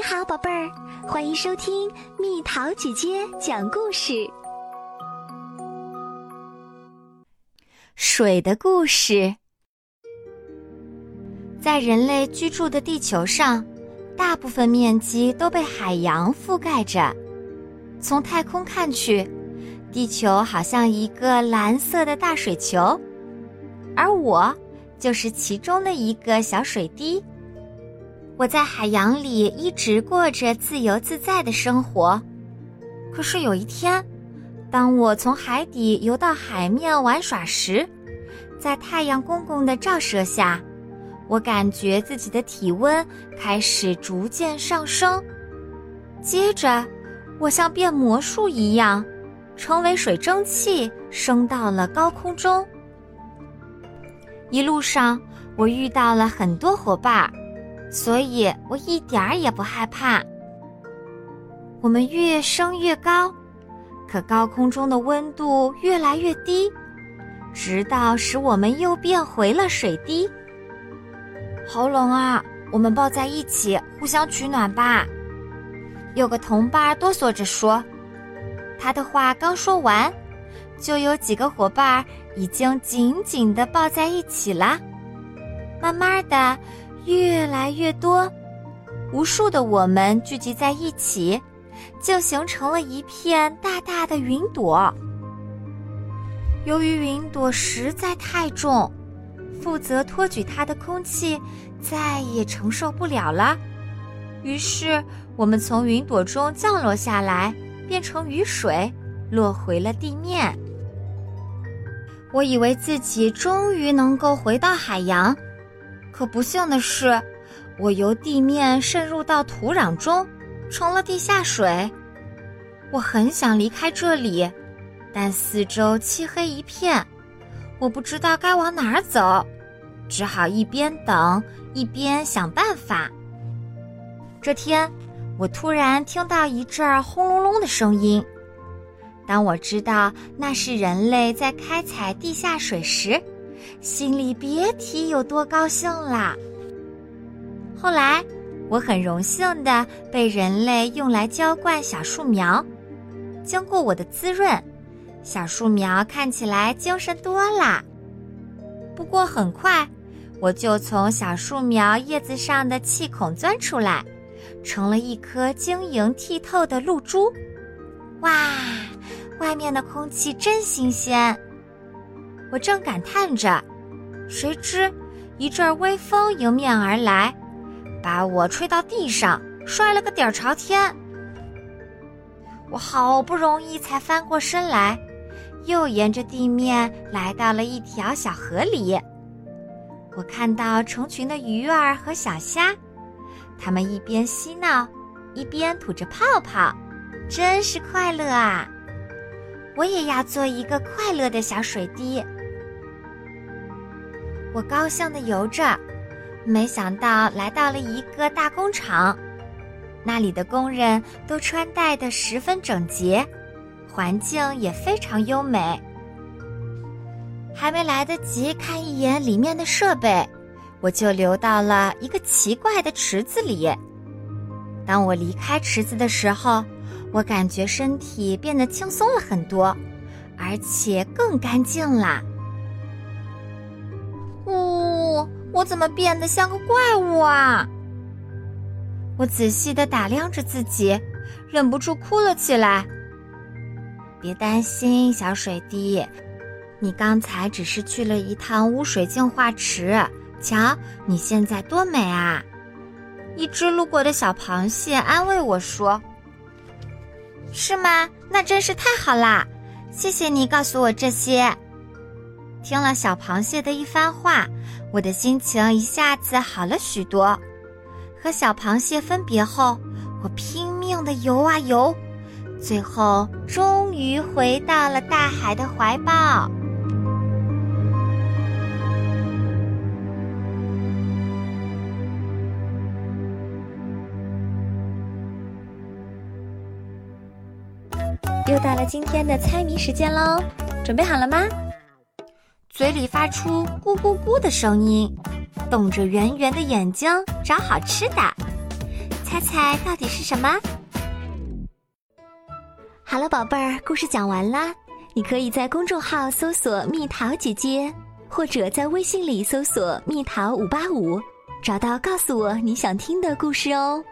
你好，宝贝儿，欢迎收听蜜桃姐姐讲故事。水的故事，在人类居住的地球上，大部分面积都被海洋覆盖着。从太空看去，地球好像一个蓝色的大水球，而我就是其中的一个小水滴。我在海洋里一直过着自由自在的生活，可是有一天，当我从海底游到海面玩耍时，在太阳公公的照射下，我感觉自己的体温开始逐渐上升。接着，我像变魔术一样，成为水蒸气，升到了高空中。一路上，我遇到了很多伙伴。所以我一点儿也不害怕。我们越升越高，可高空中的温度越来越低，直到使我们又变回了水滴。好冷啊！我们抱在一起，互相取暖吧。有个同伴哆嗦着说，他的话刚说完，就有几个伙伴已经紧紧的抱在一起了。慢慢的。越来越多，无数的我们聚集在一起，就形成了一片大大的云朵。由于云朵实在太重，负责托举它的空气再也承受不了了，于是我们从云朵中降落下来，变成雨水，落回了地面。我以为自己终于能够回到海洋。可不幸的是，我由地面渗入到土壤中，成了地下水。我很想离开这里，但四周漆黑一片，我不知道该往哪儿走，只好一边等一边想办法。这天，我突然听到一阵轰隆隆的声音。当我知道那是人类在开采地下水时，心里别提有多高兴啦。后来，我很荣幸的被人类用来浇灌小树苗。经过我的滋润，小树苗看起来精神多啦。不过很快，我就从小树苗叶子上的气孔钻出来，成了一颗晶莹剔透的露珠。哇，外面的空气真新鲜。我正感叹着，谁知一阵微风迎面而来，把我吹到地上，摔了个底儿朝天。我好不容易才翻过身来，又沿着地面来到了一条小河里。我看到成群的鱼儿和小虾，它们一边嬉闹，一边吐着泡泡，真是快乐啊！我也要做一个快乐的小水滴。我高兴地游着，没想到来到了一个大工厂，那里的工人都穿戴得十分整洁，环境也非常优美。还没来得及看一眼里面的设备，我就流到了一个奇怪的池子里。当我离开池子的时候，我感觉身体变得轻松了很多，而且更干净了。我怎么变得像个怪物啊！我仔细的打量着自己，忍不住哭了起来。别担心，小水滴，你刚才只是去了一趟污水净化池。瞧，你现在多美啊！一只路过的小螃蟹安慰我说：“是吗？那真是太好啦！谢谢你告诉我这些。”听了小螃蟹的一番话。我的心情一下子好了许多。和小螃蟹分别后，我拼命的游啊游，最后终于回到了大海的怀抱。又到了今天的猜谜时间喽，准备好了吗？嘴里发出咕咕咕的声音，瞪着圆圆的眼睛找好吃的。猜猜到底是什么？好了，宝贝儿，故事讲完啦。你可以在公众号搜索“蜜桃姐姐”，或者在微信里搜索“蜜桃五八五”，找到告诉我你想听的故事哦。